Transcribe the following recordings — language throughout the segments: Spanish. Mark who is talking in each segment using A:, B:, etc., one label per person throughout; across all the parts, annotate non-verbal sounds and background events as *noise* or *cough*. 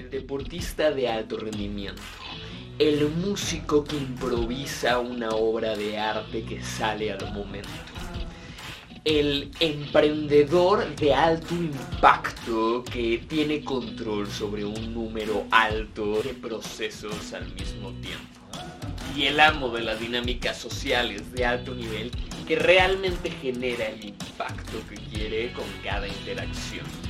A: el deportista de alto rendimiento, el músico que improvisa una obra de arte que sale al momento, el emprendedor de alto impacto que tiene control sobre un número alto de procesos al mismo tiempo. Y el amo de las dinámicas sociales de alto nivel que realmente genera el impacto que quiere con cada interacción.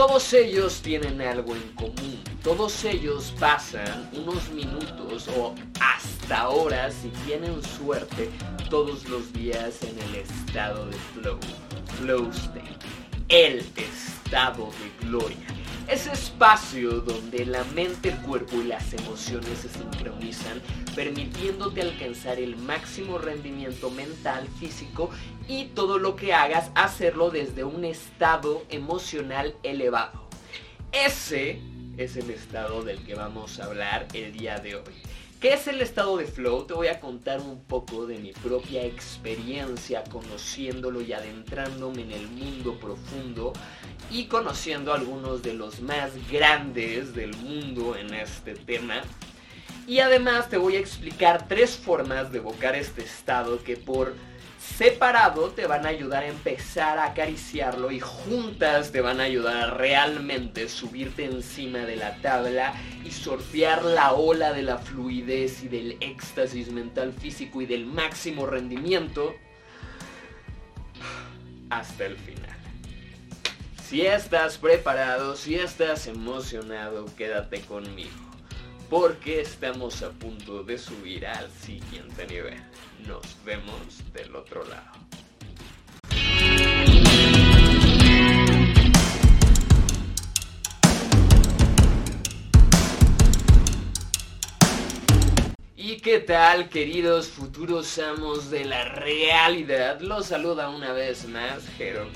A: Todos ellos tienen algo en común. Todos ellos pasan unos minutos o hasta horas, si tienen suerte, todos los días en el estado de flow. Flow state. El estado de gloria. Ese espacio donde la mente, el cuerpo y las emociones se sincronizan, permitiéndote alcanzar el máximo rendimiento mental, físico y todo lo que hagas, hacerlo desde un estado emocional elevado. Ese es el estado del que vamos a hablar el día de hoy. ¿Qué es el estado de flow? Te voy a contar un poco de mi propia experiencia conociéndolo y adentrándome en el mundo profundo y conociendo algunos de los más grandes del mundo en este tema. Y además te voy a explicar tres formas de evocar este estado que por separado te van a ayudar a empezar a acariciarlo y juntas te van a ayudar a realmente subirte encima de la tabla y sortear la ola de la fluidez y del éxtasis mental físico y del máximo rendimiento hasta el final. Si estás preparado, si estás emocionado, quédate conmigo, porque estamos a punto de subir al siguiente nivel. Nos vemos del otro lado. ¿Y qué tal, queridos futuros amos de la realidad? Los saluda una vez más Hero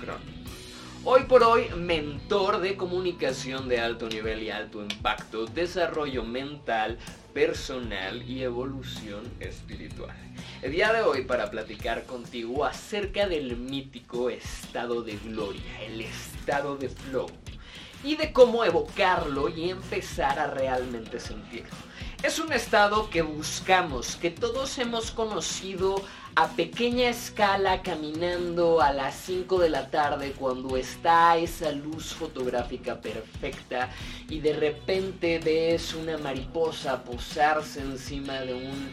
A: Hoy por hoy, mentor de comunicación de alto nivel y alto impacto, desarrollo mental, personal y evolución espiritual. El día de hoy para platicar contigo acerca del mítico estado de gloria, el estado de flow, y de cómo evocarlo y empezar a realmente sentirlo. Es un estado que buscamos, que todos hemos conocido a pequeña escala caminando a las 5 de la tarde cuando está esa luz fotográfica perfecta y de repente ves una mariposa posarse encima de un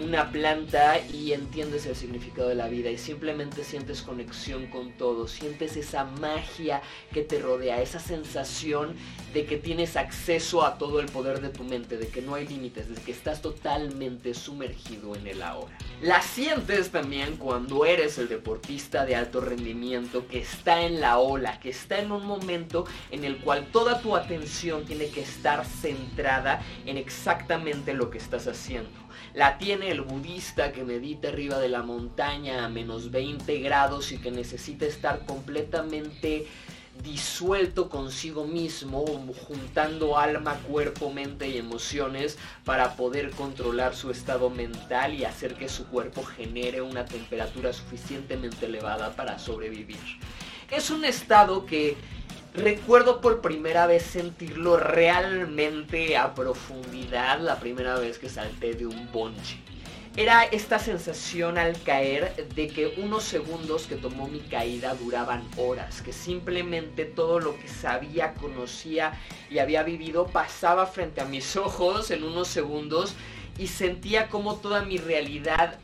A: una planta y entiendes el significado de la vida y simplemente sientes conexión con todo, sientes esa magia que te rodea, esa sensación de que tienes acceso a todo el poder de tu mente, de que no hay límites, de que estás totalmente sumergido en el ahora. La sientes también cuando eres el deportista de alto rendimiento que está en la ola, que está en un momento en el cual toda tu atención tiene que estar centrada en exactamente lo que estás haciendo la tiene el budista que medita arriba de la montaña a menos 20 grados y que necesita estar completamente disuelto consigo mismo, juntando alma, cuerpo, mente y emociones para poder controlar su estado mental y hacer que su cuerpo genere una temperatura suficientemente elevada para sobrevivir. Es un estado que Recuerdo por primera vez sentirlo realmente a profundidad la primera vez que salté de un bungee. Era esta sensación al caer de que unos segundos que tomó mi caída duraban horas, que simplemente todo lo que sabía, conocía y había vivido pasaba frente a mis *laughs* ojos en unos segundos y sentía como toda mi realidad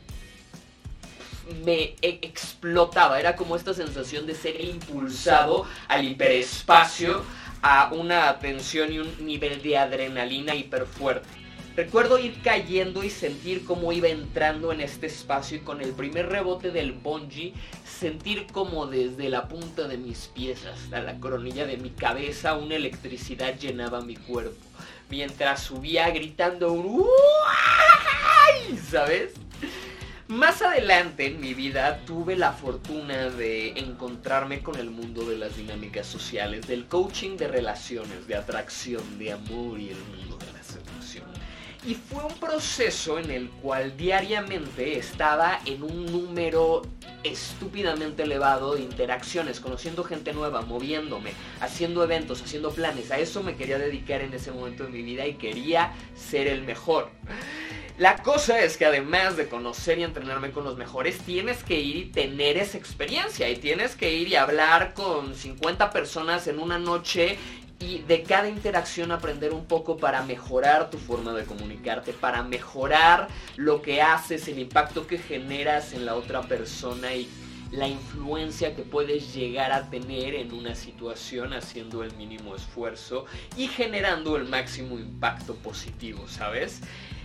A: me e-, explotaba. Era como esta sensación de ser impulsado al hiperespacio, a una atención y un nivel de adrenalina hiper fuerte. Recuerdo ir cayendo y sentir cómo iba entrando en este espacio y con el primer rebote del bungee sentir como desde la punta de mis pies hasta la coronilla de mi cabeza una electricidad llenaba mi cuerpo. Mientras subía gritando un ¿sabes? Más adelante en mi vida tuve la fortuna de encontrarme con el mundo de las dinámicas sociales, del coaching de relaciones, de atracción, de amor y el mundo de la seducción. Y fue un proceso en el cual diariamente estaba en un número estúpidamente elevado de interacciones, conociendo gente nueva, moviéndome, haciendo eventos, haciendo planes. A eso me quería dedicar en ese momento de mi vida y quería ser el mejor. La cosa es que además de conocer y entrenarme con los mejores, tienes que ir y tener esa experiencia. Y tienes que ir y hablar con 50 personas en una noche y de cada interacción aprender un poco para mejorar tu forma de comunicarte, para mejorar lo que haces, el impacto que generas en la otra persona y la influencia que puedes llegar a tener en una situación haciendo el mínimo esfuerzo y generando el máximo impacto positivo, ¿sabes?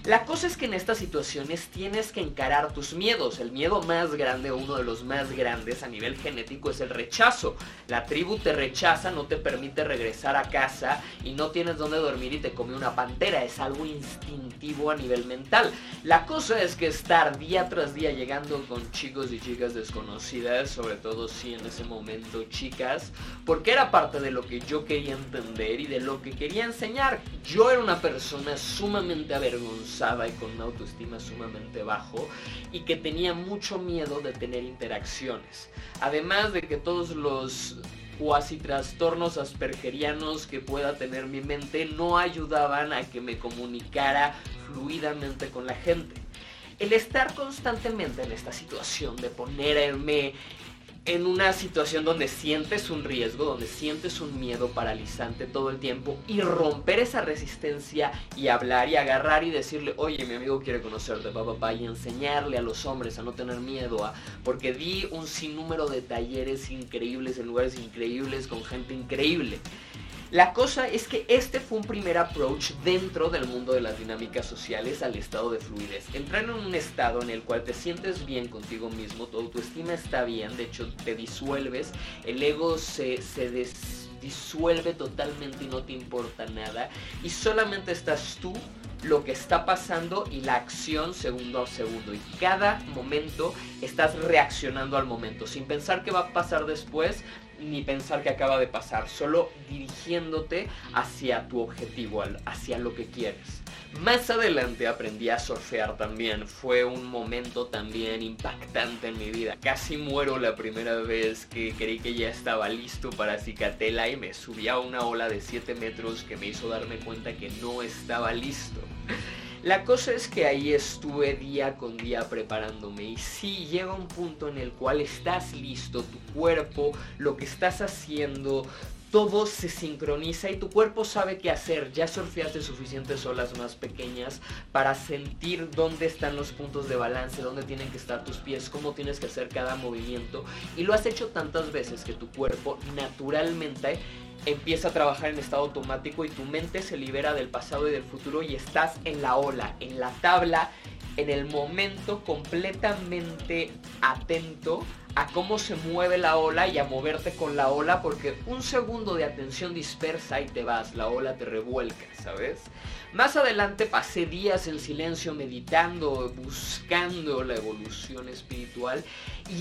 A: La cosa es que en estas situaciones tienes que encarar tus miedos. El miedo más grande, uno de los más grandes a nivel genético, es el rechazo. La tribu te rechaza, no te permite regresar a casa y no tienes donde dormir y te come una pantera. Es algo instintivo a nivel mental. La cosa es que estar día tras día llegando con chicos y chicas desconocidas, sobre todo si en ese momento chicas, porque era parte de lo que yo quería entender y de lo que quería enseñar. Yo era una persona sumamente avergonzada y con una autoestima sumamente bajo y que tenía mucho miedo de tener interacciones. Además de que todos los cuasi trastornos aspergerianos que pueda tener mi mente no ayudaban a que me comunicara fluidamente con la gente. El estar constantemente en esta situación de ponerme en una situación donde sientes un riesgo, donde sientes un miedo paralizante todo el tiempo y romper esa resistencia y hablar y agarrar y decirle, oye, mi amigo quiere conocerte, papá, papá, y enseñarle a los hombres a no tener miedo, a, porque di un sinnúmero de talleres increíbles en lugares increíbles con gente increíble. La cosa es que este fue un primer approach dentro del mundo de las dinámicas sociales al estado de fluidez. Entrar en un estado en el cual te sientes bien contigo mismo, tu autoestima está bien, de hecho te disuelves, el ego se, se disuelve totalmente y no te importa nada y solamente estás tú lo que está pasando y la acción segundo a segundo. Y cada momento estás reaccionando al momento, sin pensar qué va a pasar después, ni pensar que acaba de pasar, solo dirigiéndote hacia tu objetivo, hacia lo que quieres. Más adelante aprendí a surfear también, fue un momento también impactante en mi vida. Casi muero la primera vez que creí que ya estaba listo para Cicatela y me subí a una ola de 7 metros que me hizo darme cuenta que no estaba listo. La cosa es que ahí estuve día con día preparándome y sí llega un punto en el cual estás listo, tu cuerpo, lo que estás haciendo, todo se sincroniza y tu cuerpo sabe qué hacer. Ya surfeaste suficientes olas más pequeñas para sentir dónde están los puntos de balance, dónde tienen que estar tus pies, cómo tienes que hacer cada movimiento. Y lo has hecho tantas veces que tu cuerpo naturalmente empieza a trabajar en estado automático y tu mente se libera del pasado y del futuro y estás en la ola, en la tabla, en el momento completamente atento a cómo se mueve la ola y a moverte con la ola porque un segundo de atención dispersa y te vas, la ola te revuelca, ¿sabes? Más adelante pasé días en silencio meditando, buscando la evolución espiritual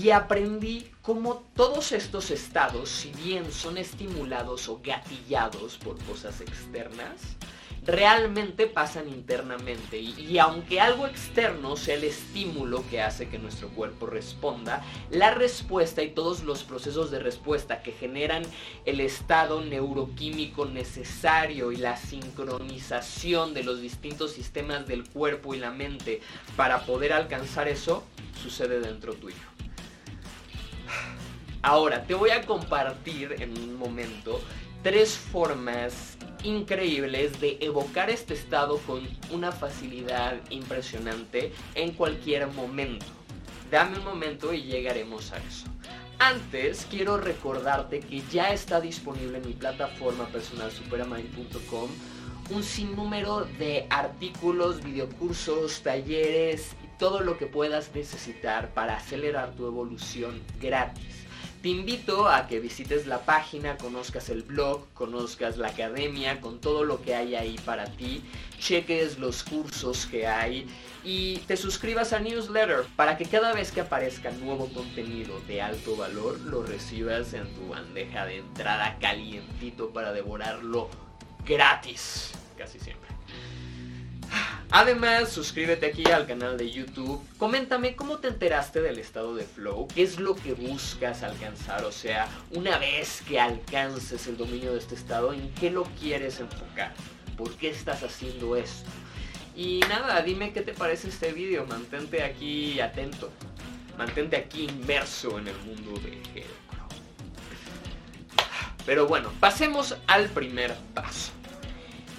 A: y aprendí cómo todos estos estados, si bien son estimulados o gatillados por cosas externas, realmente pasan internamente. Y, aunque algo externo sea el estímulo que hace que nuestro cuerpo responda, la respuesta y todos los procesos de respuesta que generan el estado neuroquímico necesario y la sincronización de los distintos sistemas del cuerpo y la mente para poder alcanzar eso, sucede dentro tuyo. Ahora, te voy a compartir en un momento tres formas increíbles de evocar este estado con una facilidad impresionante en cualquier momento. Dame un momento y llegaremos a eso. Antes quiero recordarte que ya está disponible en mi plataforma personal superamind.com un sinnúmero de artículos, videocursos, talleres y todo lo que puedas necesitar para acelerar tu evolución gratis. Te invito a que visites la página, conozcas el blog, conozcas la academia con todo lo que hay ahí para ti, cheques los cursos que hay y te suscribas al newsletter para que cada vez que aparezca nuevo contenido de alto valor lo recibas en tu bandeja de entrada calientito para devorarlo gratis, casi siempre. Además, suscríbete aquí al canal de YouTube. Coméntame cómo te enteraste del estado de flow, qué es lo que buscas alcanzar, o sea, una vez que alcances el dominio de este estado, ¿en qué lo quieres enfocar? ¿Por qué estás haciendo esto? Y nada, dime qué te parece este video, mantente aquí atento, mantente aquí inmerso en el mundo de Herocro. Pero bueno, pasemos al primer paso.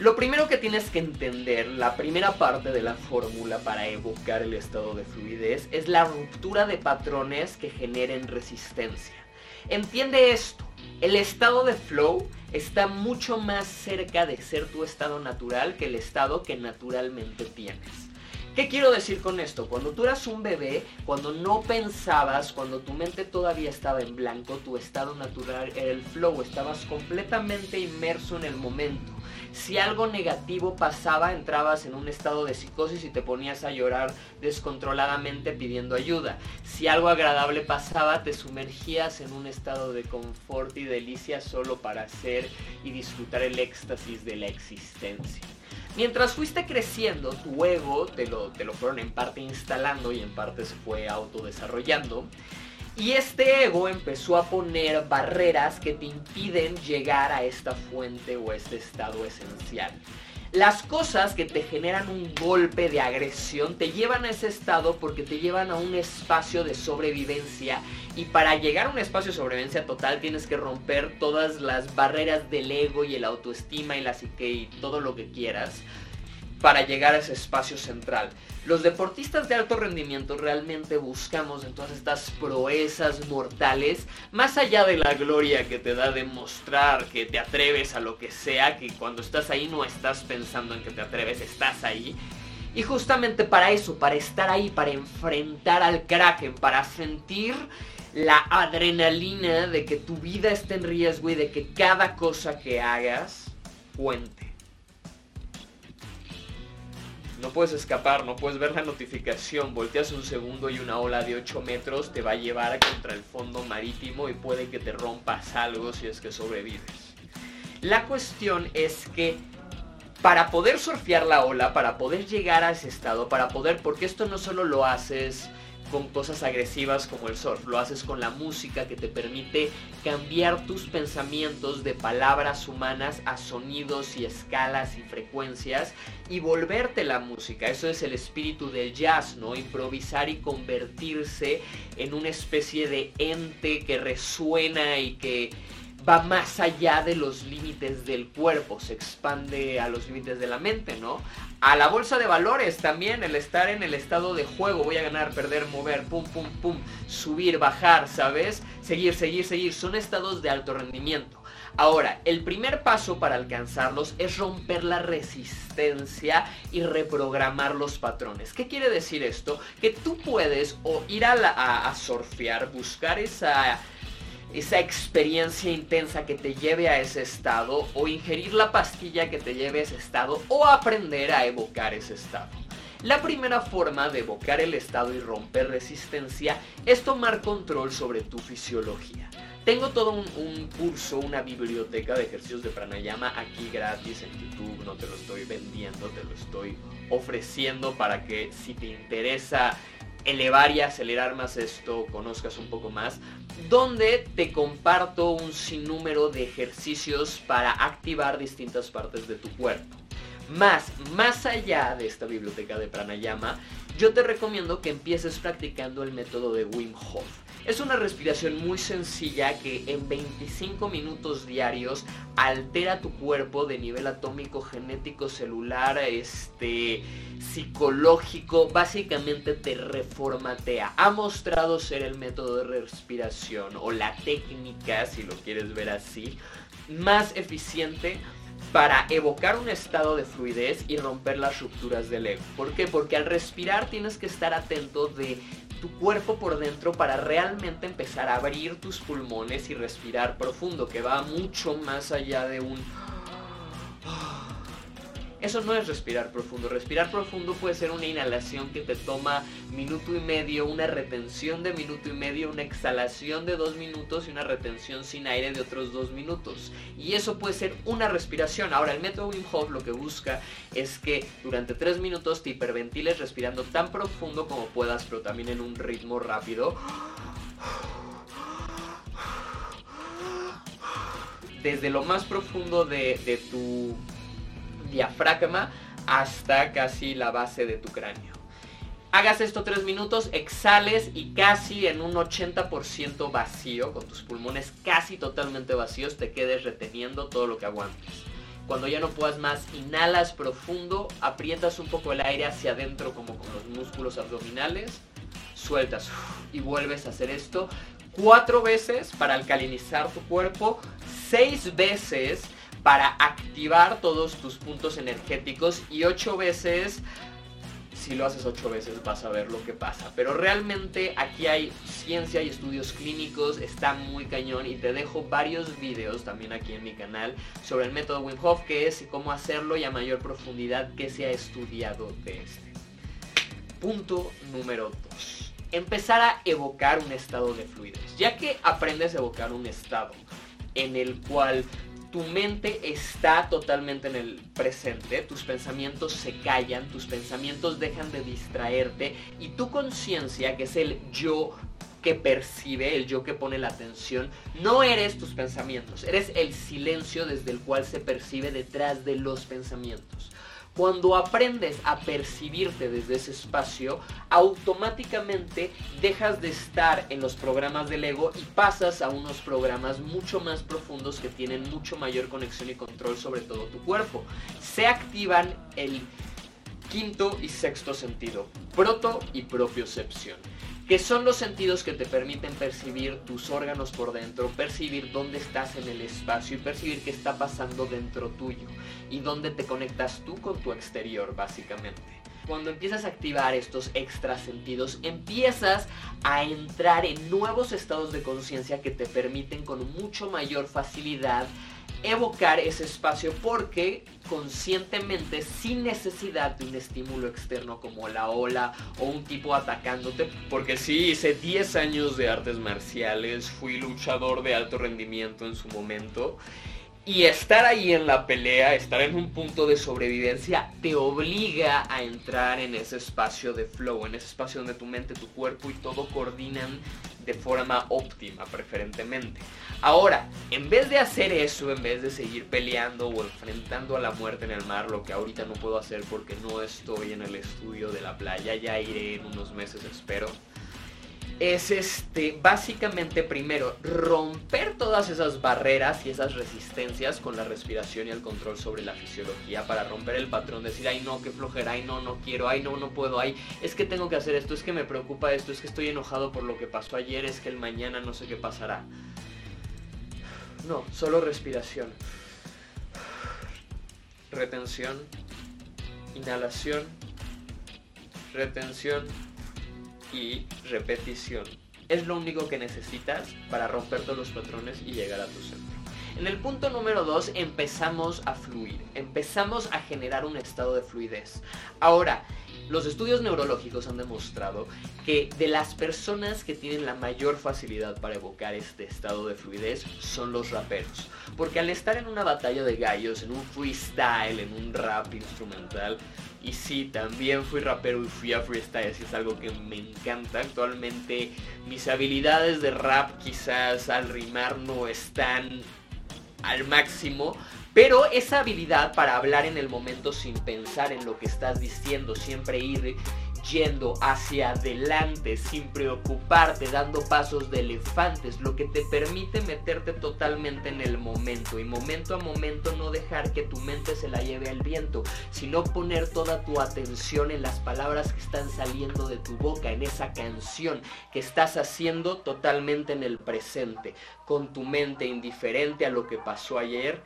A: Lo primero que tienes que entender, la primera parte de la fórmula para evocar el estado de fluidez, es la ruptura de patrones que generen resistencia. Entiende esto, el estado de flow está mucho más cerca de ser tu estado natural que el estado que naturalmente tienes. ¿Qué quiero decir con esto? Cuando tú eras un bebé, cuando no pensabas, cuando tu mente todavía estaba en blanco, tu estado natural era el flow, estabas completamente inmerso en el momento. Si algo negativo pasaba, entrabas en un estado de psicosis y te ponías a llorar descontroladamente pidiendo ayuda. Si algo agradable pasaba, te sumergías en un estado de confort y delicia solo para hacer y disfrutar el éxtasis de la existencia. Mientras fuiste creciendo, tu ego te lo, te lo fueron en parte instalando y en parte se fue autodesarrollando. Y este ego empezó a poner barreras que te impiden llegar a esta fuente o este estado esencial. Las cosas que te generan un golpe de agresión te llevan a ese estado porque te llevan a un espacio de sobrevivencia y para llegar a un espacio de sobrevivencia total tienes que romper todas las barreras del ego y el autoestima y la psique y todo lo que quieras para llegar a ese espacio central. Los deportistas de alto rendimiento realmente buscamos en todas estas proezas mortales, más allá de la gloria que te da demostrar que te atreves a lo que sea, que cuando estás ahí no estás pensando en que te atreves, estás ahí. Y justamente para eso, para estar ahí, para enfrentar al kraken, para sentir la adrenalina de que tu vida esté en riesgo y de que cada cosa que hagas cuente no puedes escapar, no puedes ver la notificación, volteas un segundo y una ola de 8 metros te va a llevar contra el fondo marítimo y puede que te rompas algo si es que sobrevives. La cuestión es que para poder surfear la ola, para poder llegar a ese estado, para poder, porque esto no solo lo haces con cosas agresivas como el surf, lo haces con la música que te permite cambiar tus pensamientos de palabras humanas a sonidos y escalas y frecuencias y volverte la música. Eso es el espíritu del jazz, ¿no? Improvisar y convertirse en una especie de ente que resuena y que va más allá de los límites del cuerpo, se expande a los límites de la mente, ¿no? A la bolsa de valores también, el estar en el estado de juego, voy a ganar, perder, mover, pum, pum, pum, subir, bajar, ¿sabes? Seguir, seguir, seguir, son estados de alto rendimiento. Ahora, el primer paso para alcanzarlos es romper la resistencia y reprogramar los patrones. ¿Qué quiere decir esto? Que tú puedes o ir a, a, a surfear, buscar esa esa experiencia intensa que te lleve a ese estado o ingerir la pastilla que te lleve a ese estado o aprender a evocar ese estado. La primera forma de evocar el estado y romper resistencia es tomar control sobre tu fisiología. Tengo todo un, curso, una biblioteca de ejercicios de pranayama aquí gratis en YouTube, no te lo estoy vendiendo, te lo estoy ofreciendo para que si te interesa elevar y acelerar más esto, conozcas un poco más, donde te comparto un sinnúmero de ejercicios para activar distintas partes de tu cuerpo. Más, más allá de esta biblioteca de pranayama, yo te recomiendo que empieces practicando el método de Wim Hof. Es una respiración muy sencilla que en 25 minutos diarios altera tu cuerpo de nivel atómico, genético, celular, este, psicológico, básicamente te reformatea. Ha mostrado ser el método de respiración o la técnica, si lo quieres ver así, más eficiente para evocar un estado de fluidez y romper las rupturas del ego. ¿Por qué? Porque al respirar tienes que estar atento de tu cuerpo por dentro para realmente empezar a abrir tus pulmones y respirar profundo, que va mucho más allá de un eso no es respirar profundo. Respirar profundo puede ser una inhalación que te toma minuto y medio, una retención de minuto y medio, una exhalación de dos minutos y una retención sin aire de otros dos minutos. Y eso puede ser una respiración. Ahora, el método Wim Hof lo que busca es que durante tres minutos te hiperventiles respirando tan profundo como puedas, pero también en un ritmo rápido. Desde lo más profundo de, de tu diafragma hasta casi la base de tu cráneo. Hagas esto tres minutos, exhales y casi en un 80% vacío, con tus pulmones casi totalmente vacíos, te quedes reteniendo todo lo que aguantes. Cuando ya no puedas más, inhalas profundo, aprietas un poco el aire hacia adentro como con los músculos abdominales, sueltas y vuelves a hacer esto cuatro veces para alcalinizar tu cuerpo, seis veces para activar todos tus puntos energéticos y ocho veces si lo haces ocho veces vas a ver lo que pasa. Pero realmente aquí hay ciencia y estudios clínicos, está muy cañón y te dejo varios videos también aquí en mi canal sobre el método Wim Hof, que es cómo hacerlo y a mayor profundidad que se ha estudiado de este. Punto número 2. Empezar a evocar un estado de fluidez. Ya que aprendes a evocar un estado en el cual tu mente está totalmente en el presente, tus pensamientos se callan, tus pensamientos dejan de distraerte y tu conciencia, que es el yo que percibe, el yo que pone la atención, no eres tus pensamientos, eres el silencio desde el cual se percibe detrás de los pensamientos. Cuando aprendes a percibirte desde ese espacio, automáticamente dejas de estar en los programas del ego y pasas a unos programas mucho más profundos que tienen mucho mayor conexión y control sobre todo tu cuerpo. Se activan el quinto y sexto sentido, proto y propiocepción que son los sentidos que te permiten percibir tus órganos por dentro, percibir dónde estás en el espacio y percibir qué está pasando dentro tuyo y dónde te conectas tú con tu exterior, básicamente. Cuando empiezas a activar estos extra sentidos, empiezas a entrar en nuevos estados de conciencia que te permiten con mucho mayor facilidad evocar ese espacio porque conscientemente, sin necesidad de un estímulo externo como la ola o un tipo atacándote, porque sí, hice 10 años de artes marciales, fui luchador de alto rendimiento en su momento. Y estar ahí en la pelea, estar en un punto de sobrevivencia, te obliga a entrar en ese espacio de flow, en ese espacio donde tu mente, tu cuerpo y todo coordinan de forma óptima preferentemente. Ahora, en vez de hacer eso, en vez de seguir peleando o enfrentando a la muerte en el mar, lo que ahorita no puedo hacer porque no estoy en el estudio de la playa, ya iré en unos meses espero, es este, básicamente primero romper todas esas barreras y esas resistencias con la respiración y el control sobre la fisiología para romper el patrón, decir, ay no, qué flojera, ay no, no quiero, ay no, no puedo, ay, es que tengo que hacer esto, es que me preocupa esto, es que estoy enojado por lo que pasó ayer, es que el mañana no sé qué pasará. No, solo respiración. Retención, inhalación, retención, y repetición. Es lo único que necesitas para romper todos los patrones y llegar a tu centro. En el punto número 2 empezamos a fluir, empezamos a generar un estado de fluidez. Ahora, los estudios neurológicos han demostrado que de las personas que tienen la mayor facilidad para evocar este estado de fluidez son los raperos. Porque al estar en una batalla de gallos, en un freestyle, en un rap instrumental, y sí, también fui rapero y fui a freestyle, así es algo que me encanta. Actualmente mis habilidades de rap quizás al rimar no están al máximo, pero esa habilidad para hablar en el momento sin pensar en lo que estás diciendo, siempre ir yendo hacia adelante sin preocuparte, dando pasos de elefantes, lo que te permite meterte totalmente en el momento. Y momento a momento no dejar que tu mente se la lleve al viento, sino poner toda tu atención en las palabras que están saliendo de tu boca, en esa canción que estás haciendo totalmente en el presente, con tu mente indiferente a lo que pasó ayer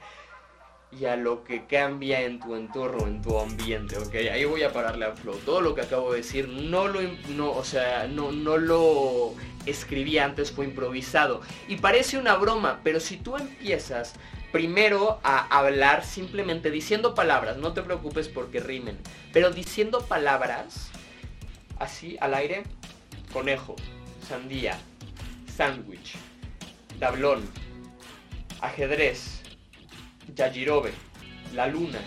A: y a lo que cambia en tu entorno, en tu ambiente, ¿ok? Ahí voy a pararle al flow. Todo lo que acabo de decir no lo, no, o sea, no, no lo escribí antes, fue improvisado. Y parece una broma, pero si tú empiezas primero a hablar simplemente diciendo palabras, no te preocupes porque rimen, pero diciendo palabras así al aire, conejo, sandía, sándwich, tablón, ajedrez, Yajirobe, la luna,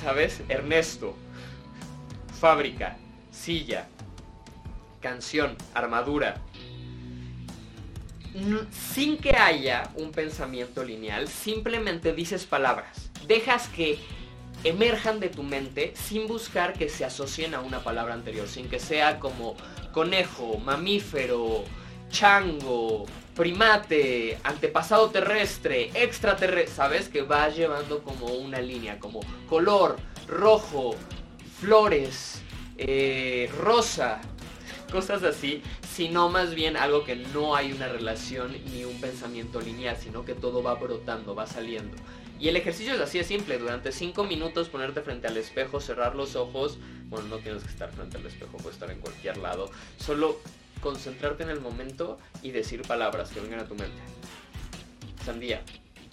A: ¿sabes? Ernesto, fábrica, silla, canción, armadura, sin que haya un pensamiento lineal, simplemente dices palabras. Dejas que emerjan de tu mente sin buscar que se asocien a una palabra anterior, sin que sea como conejo, mamífero, chango, primate, antepasado terrestre, extraterrestre, sabes que va llevando como una línea, como color, rojo, flores, eh, rosa, *laughs* cosas así, sino más bien algo que no hay una relación ni un pensamiento lineal, sino que todo va brotando, va saliendo. Y el ejercicio es así de simple, durante 5 minutos ponerte frente al espejo, cerrar los ojos, bueno, no tienes que estar frente al espejo, puedes estar en cualquier lado, solo concentrarte en el momento y decir palabras que vengan a tu mente. Sandía,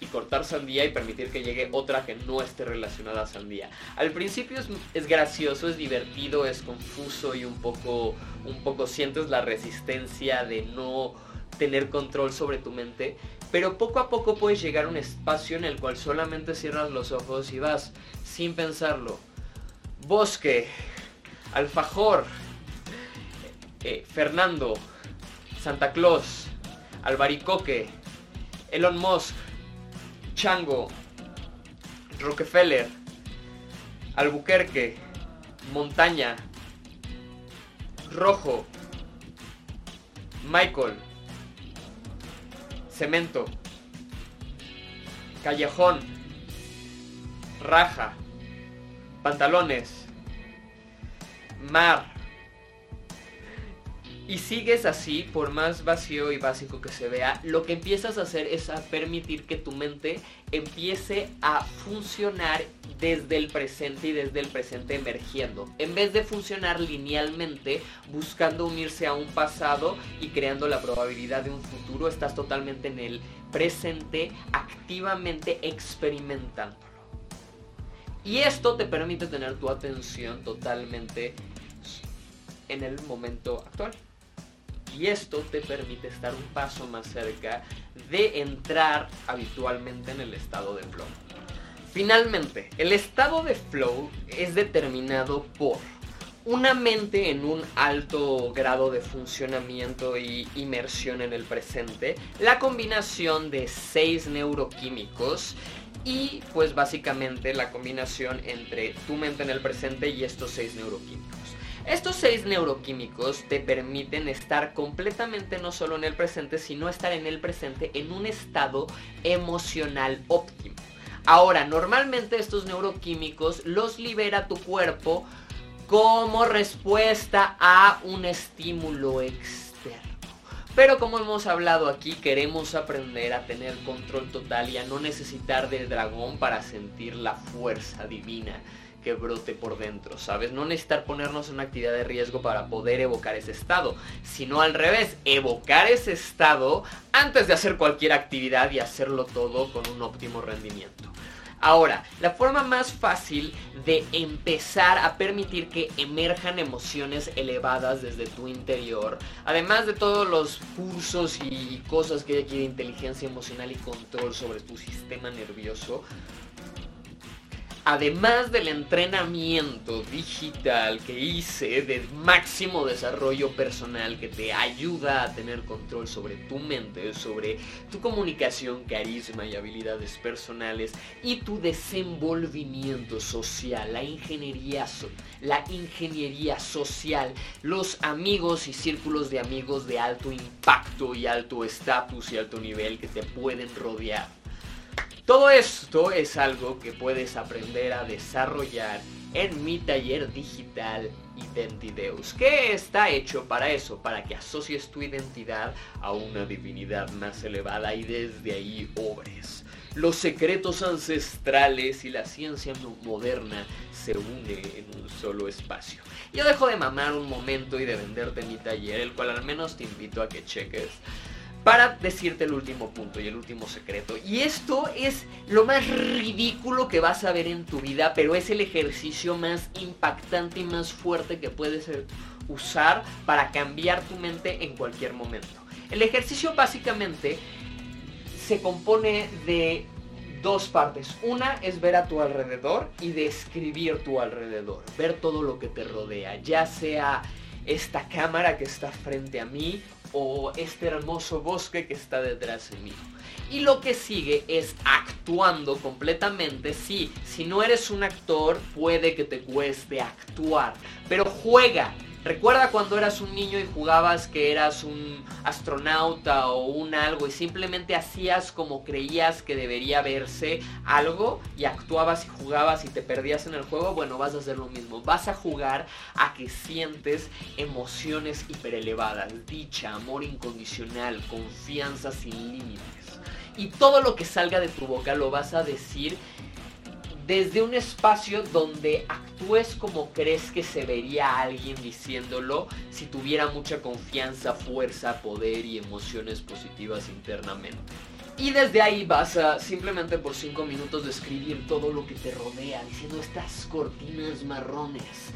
A: y cortar sandía y permitir que llegue otra que no esté relacionada a sandía. Al principio es, gracioso, es divertido, es confuso y un poco, un poco sientes la resistencia de no tener control sobre tu mente, pero poco a poco puedes llegar a un espacio en el cual solamente cierras los ojos y vas sin pensarlo. Bosque, alfajor, eh, Fernando, Santa Claus, Albaricoque, Elon Musk, Chango, Rockefeller, Albuquerque, Montaña, Rojo, Michael, Cemento, Callejón, Raja, Pantalones, Mar, y sigues así, por más vacío y básico que se vea, lo que empiezas a hacer es a permitir que tu mente empiece a funcionar desde el presente y desde el presente emergiendo. En vez de funcionar linealmente, buscando unirse a un pasado y creando la probabilidad de un futuro, estás totalmente en el presente, activamente experimentándolo. Y esto te permite tener tu atención totalmente en el momento actual y esto te permite estar un paso más cerca de entrar habitualmente en el estado de flow. Finalmente, el estado de flow es determinado por una mente en un alto grado de funcionamiento y inmersión en el presente, la combinación de seis neuroquímicos y pues básicamente la combinación entre tu mente en el presente y estos seis neuroquímicos. Estos seis neuroquímicos te permiten estar completamente no solo en el presente, sino estar en el presente en un estado emocional óptimo. Ahora, normalmente estos neuroquímicos los libera tu cuerpo como respuesta a un estímulo externo. Pero como hemos hablado aquí, queremos aprender a tener control total y a no necesitar del dragón para sentir la fuerza divina que brote por dentro, ¿sabes? No necesitar ponernos en una actividad de riesgo para poder evocar ese estado, sino al revés, evocar ese estado antes de hacer cualquier actividad y hacerlo todo con un óptimo rendimiento. Ahora, la forma más fácil de empezar a permitir que emerjan emociones elevadas desde tu interior, además de todos los cursos y cosas que hay aquí de inteligencia emocional y control sobre tu sistema nervioso, además del entrenamiento digital que hice de máximo desarrollo personal que te ayuda a tener control sobre tu mente, sobre tu comunicación, carisma y habilidades personales y tu desenvolvimiento social, la ingeniería, la ingeniería social, los amigos y círculos de amigos de alto impacto y alto estatus y alto nivel que te pueden rodear todo esto es algo que puedes aprender a desarrollar en mi taller digital Identideus, que está hecho para eso, para que asocies tu identidad a una divinidad más elevada y desde ahí obres. los secretos ancestrales y la ciencia moderna se une en un solo espacio. Yo dejo de mamar un momento y de venderte mi taller, el cual al menos te invito a que cheques para decirte el último punto y el último secreto. Y esto es lo más ridículo que vas a ver en tu vida, pero es el ejercicio más impactante y más fuerte que puedes usar para cambiar tu mente en cualquier momento. El ejercicio básicamente se compone de dos partes. Una es ver a tu alrededor y describir tu alrededor, ver todo lo que te rodea, ya sea esta cámara que está frente a mí o este hermoso bosque que está detrás de mí. Y lo que sigue es actuando completamente. Sí, si no eres un actor, puede que te cueste actuar, pero juega Recuerda cuando eras un niño y jugabas que eras un astronauta o un algo y simplemente hacías como creías que debería verse algo y actuabas y jugabas y te perdías en el juego, bueno, vas a hacer lo mismo. Vas a jugar a que sientes emociones hiperelevadas, dicha, amor incondicional, confianza sin límites. Y todo lo que salga de tu boca lo vas a decir desde un espacio donde actúes como crees que se vería alguien diciéndolo si tuviera mucha confianza, fuerza, poder y emociones positivas internamente. Y desde ahí vas a simplemente por 5 minutos describir todo lo que te rodea, diciendo estas cortinas marrones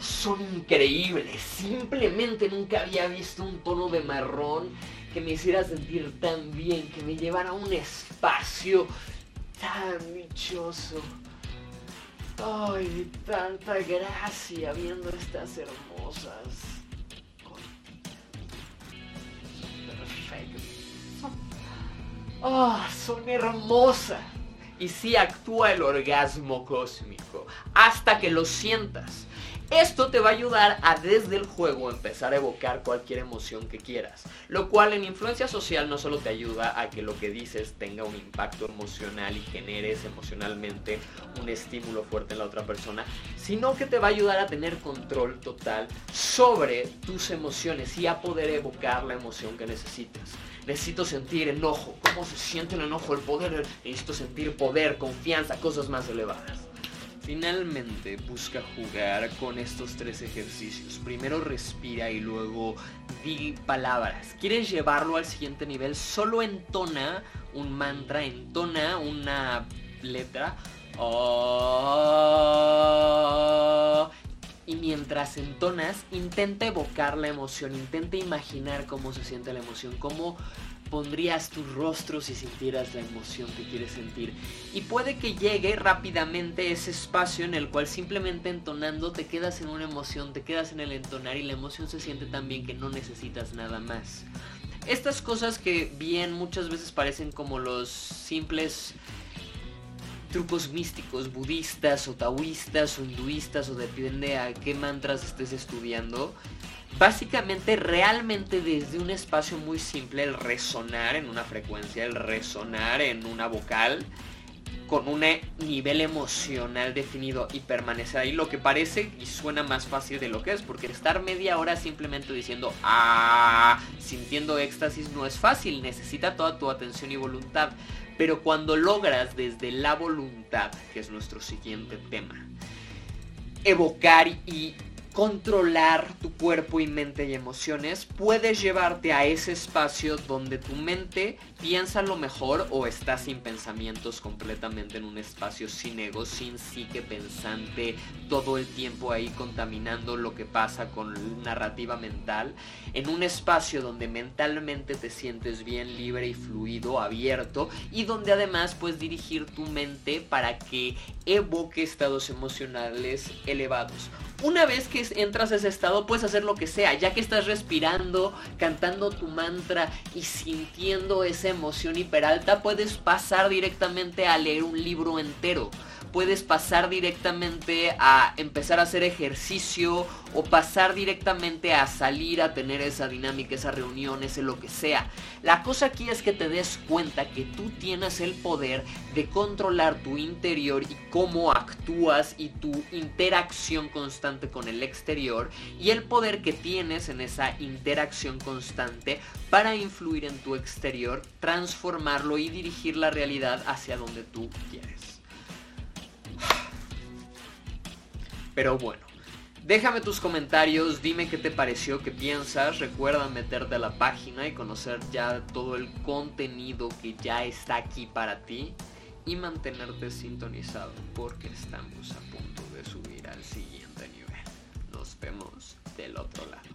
A: son increíbles. Simplemente nunca había visto un tono de marrón que me hiciera sentir tan bien, que me llevara a un espacio tan dichoso. Ay, tanta gracia viendo estas hermosas. Perfecto. Ah, son hermosas. Y sí actúa el orgasmo cósmico. Hasta que lo sientas. Esto te va a ayudar a desde el juego empezar a evocar cualquier emoción que quieras, lo cual en influencia social no solo te ayuda a que lo que dices tenga un impacto emocional y generes emocionalmente un estímulo fuerte en la otra persona, sino que te va a ayudar a tener control total sobre tus emociones y a poder evocar la emoción que necesitas. Necesito sentir enojo. ¿Cómo se siente el enojo? El poder. Necesito sentir poder, confianza, cosas más elevadas. Finalmente busca jugar con estos tres ejercicios. Primero respira y luego di palabras. ¿Quieres llevarlo al siguiente nivel? Solo entona un mantra, entona una letra. Oh, y mientras entonas, intenta evocar la emoción, intenta imaginar cómo se siente la emoción, cómo pondrías tu rostro si sintieras la emoción que quieres sentir. Y puede que llegue rápidamente ese espacio en el cual simplemente entonando te quedas en una emoción, te quedas en el entonar y la emoción se siente tan bien que no necesitas nada más. Estas cosas que bien muchas veces parecen como los simples trucos místicos budistas o taoístas o hinduistas o depende a qué mantras estés estudiando básicamente realmente desde un espacio muy simple, el resonar en una frecuencia, el resonar en una vocal, con un nivel emocional definido y permanecer ahí, lo que parece y suena más fácil de lo que es, porque estar media hora simplemente diciendo ah, sintiendo éxtasis no es fácil, necesita toda tu atención y voluntad. Pero cuando logras desde la voluntad, que es nuestro siguiente tema, evocar y controlar tu cuerpo y mente y emociones, puedes llevarte a ese espacio donde tu mente piensa lo mejor o está sin pensamientos completamente en un espacio sin ego, sin psique pensante, todo el tiempo ahí contaminando lo que pasa con narrativa mental, en un espacio donde mentalmente te sientes bien libre y fluido, abierto y donde además puedes dirigir tu mente para que evoque estados emocionales elevados. Una vez que entras a ese estado puedes hacer lo que sea, ya que estás respirando, cantando tu mantra y sintiendo esa emoción hiperalta, puedes pasar directamente a leer un libro entero. Puedes pasar directamente a empezar a hacer ejercicio o pasar directamente a salir a tener esa dinámica, esa reunión, ese lo que sea. La cosa aquí es que te des cuenta que tú tienes el poder de controlar tu interior y cómo actúas y tu interacción constante con el exterior y el poder que tienes en esa interacción constante para influir en tu exterior, transformarlo y dirigir la realidad hacia donde tú quieres. Pero bueno, déjame tus comentarios, dime qué te pareció, qué piensas, recuerda meterte a la página y conocer ya todo el contenido que ya está aquí para ti y mantenerte sintonizado porque estamos a punto de subir al siguiente nivel. Nos vemos del otro lado.